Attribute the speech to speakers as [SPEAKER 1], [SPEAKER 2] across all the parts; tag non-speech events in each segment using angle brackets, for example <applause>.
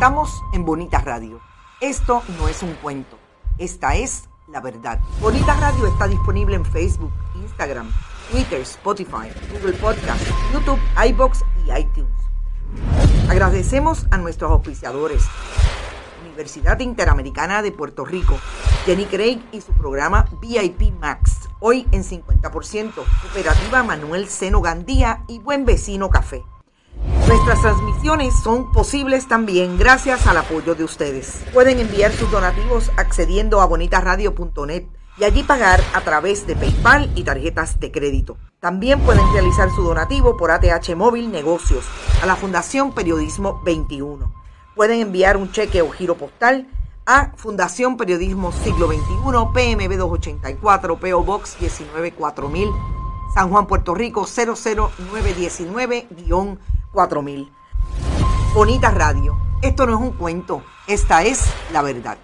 [SPEAKER 1] Estamos en Bonita Radio. Esto no es un cuento. Esta es la verdad. Bonita Radio está disponible en Facebook, Instagram, Twitter, Spotify, Google Podcast, YouTube, iBox y iTunes. Agradecemos a nuestros auspiciadores. Universidad Interamericana de Puerto Rico, Jenny Craig y su programa VIP Max, hoy en 50%, Cooperativa Manuel Seno Gandía y Buen Vecino Café. Nuestras transmisiones son posibles también gracias al apoyo de ustedes. Pueden enviar sus donativos accediendo a bonitasradio.net y allí pagar a través de PayPal y tarjetas de crédito. También pueden realizar su donativo por ATH Móvil Negocios a la Fundación Periodismo 21. Pueden enviar un cheque o giro postal a Fundación Periodismo Siglo XXI, PMB 284, PO Box 194.000, San Juan, Puerto Rico 00919- 4000. Bonita Radio. Esto no es un cuento, esta es la verdad.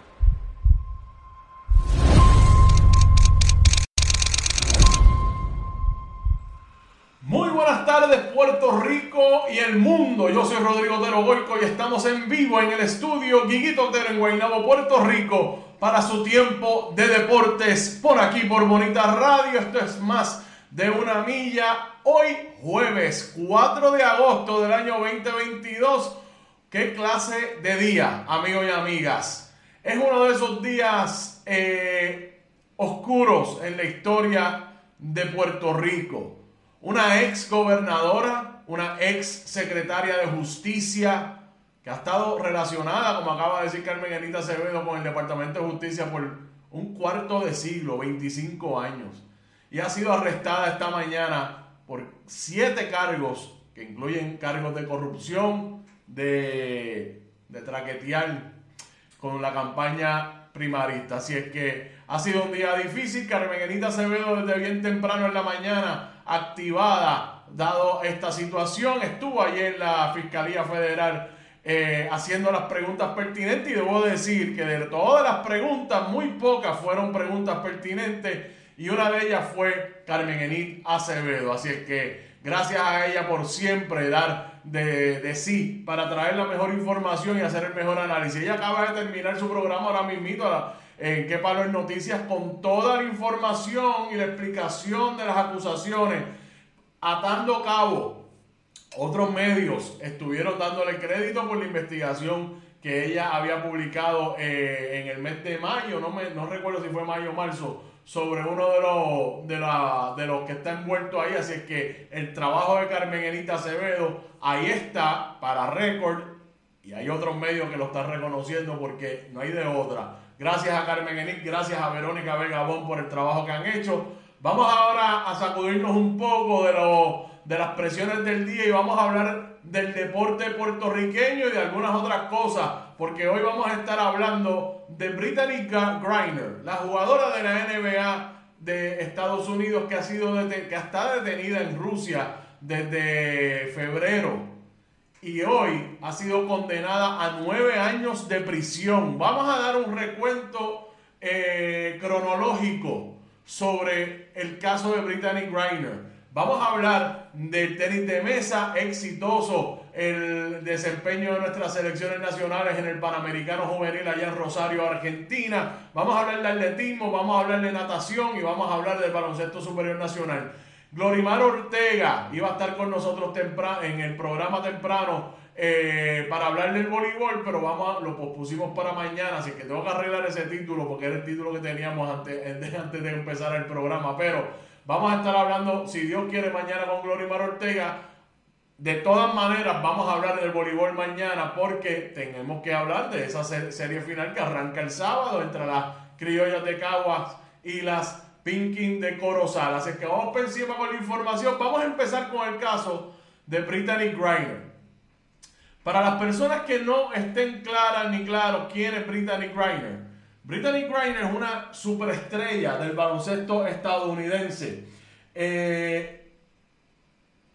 [SPEAKER 2] Muy buenas tardes Puerto Rico y el mundo. Yo soy Rodrigo Otero Goico y estamos en vivo en el estudio Guiguito Otero en Guaynabo, Puerto Rico para su tiempo de deportes por aquí por Bonita Radio. Esto es más de una milla. Hoy jueves 4 de agosto del año 2022. ¿Qué clase de día, amigos y amigas? Es uno de esos días eh, oscuros en la historia de Puerto Rico. Una ex gobernadora, una ex secretaria de justicia que ha estado relacionada, como acaba de decir Carmen Anita Acevedo, con el Departamento de Justicia por un cuarto de siglo, 25 años y ha sido arrestada esta mañana por siete cargos que incluyen cargos de corrupción, de, de traquetear con la campaña primarista. Así es que ha sido un día difícil. Carmen Enita Acevedo desde bien temprano en la mañana activada, dado esta situación. Estuvo ayer en la Fiscalía Federal eh, haciendo las preguntas pertinentes y debo decir que de todas las preguntas, muy pocas fueron preguntas pertinentes y una de ellas fue Carmen Enid Acevedo. Así es que gracias a ella por siempre dar de, sí para traer la mejor información y hacer el mejor análisis. Ella acaba de terminar su programa ahora mismo en Qué Palo en Noticias con toda la información y la explicación de las acusaciones, atando cabo. Otros medios estuvieron dándole crédito por la investigación que ella había publicado eh, en el mes de mayo, no, me, no recuerdo si fue mayo o marzo, sobre uno de los, de, la, de los que está envuelto ahí. Así es que el trabajo de Carmen Enita Acevedo ahí está para récord y hay otros medios que lo están reconociendo porque no hay de otra. Gracias a Carmen Enit, gracias a Verónica Vegabón por el trabajo que han hecho. Vamos ahora a sacudirnos un poco de, lo, de las presiones del día y vamos a hablar del deporte puertorriqueño y de algunas otras cosas, porque hoy vamos a estar hablando de Brittany Griner, la jugadora de la NBA de Estados Unidos que ha sido que está detenida en Rusia desde febrero y hoy ha sido condenada a nueve años de prisión. Vamos a dar un recuento eh, cronológico sobre el caso de Brittany Griner. Vamos a hablar del tenis de mesa exitoso, el desempeño de nuestras selecciones nacionales en el Panamericano Juvenil allá en Rosario, Argentina. Vamos a hablar de atletismo, vamos a hablar de natación y vamos a hablar del baloncesto superior nacional. Glorimar Ortega iba a estar con nosotros temprano, en el programa temprano eh, para hablar del voleibol, pero vamos lo pospusimos para mañana, así que tengo que arreglar ese título porque era el título que teníamos antes, <laughs> antes de empezar el programa. Pero vamos a estar hablando, si Dios quiere, mañana con Glorimar Ortega. De todas maneras, vamos a hablar del voleibol mañana porque tenemos que hablar de esa serie final que arranca el sábado entre las criollas de Caguas y las Pinking de Corozal. Así que vamos por encima con la información. Vamos a empezar con el caso de Brittany Griner. Para las personas que no estén claras ni claros quién es Brittany Griner, Brittany Griner es una superestrella del baloncesto estadounidense. Eh,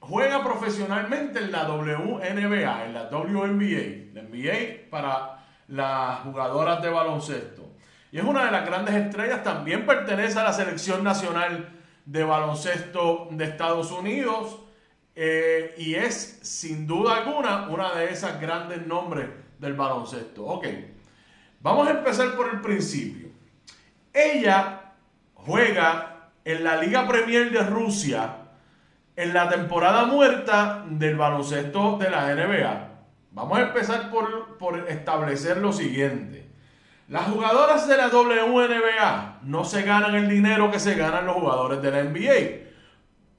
[SPEAKER 2] juega profesionalmente en la WNBA, en la WNBA, la NBA para las jugadoras de baloncesto y es una de las grandes estrellas. También pertenece a la selección nacional de baloncesto de Estados Unidos eh, y es sin duda alguna una de esas grandes nombres del baloncesto. Ok, vamos a empezar por el principio. Ella juega en la Liga Premier de Rusia en la temporada muerta del baloncesto de la NBA. Vamos a empezar por, por establecer lo siguiente. Las jugadoras de la WNBA no se ganan el dinero que se ganan los jugadores de la NBA.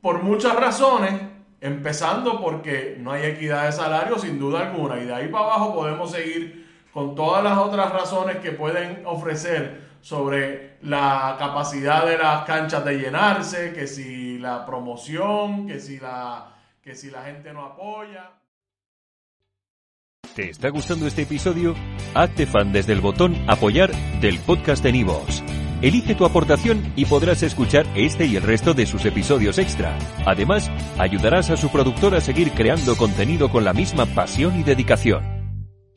[SPEAKER 2] Por muchas razones, empezando porque no hay equidad de salario sin duda alguna. Y de ahí para abajo podemos seguir con todas las otras razones que pueden ofrecer sobre la capacidad de las canchas de llenarse, que si la promoción, que si la, que si la gente no apoya.
[SPEAKER 3] ¿Te está gustando este episodio? Hazte fan desde el botón Apoyar del podcast de Nivos. Elige tu aportación y podrás escuchar este y el resto de sus episodios extra. Además, ayudarás a su productor a seguir creando contenido con la misma pasión y dedicación.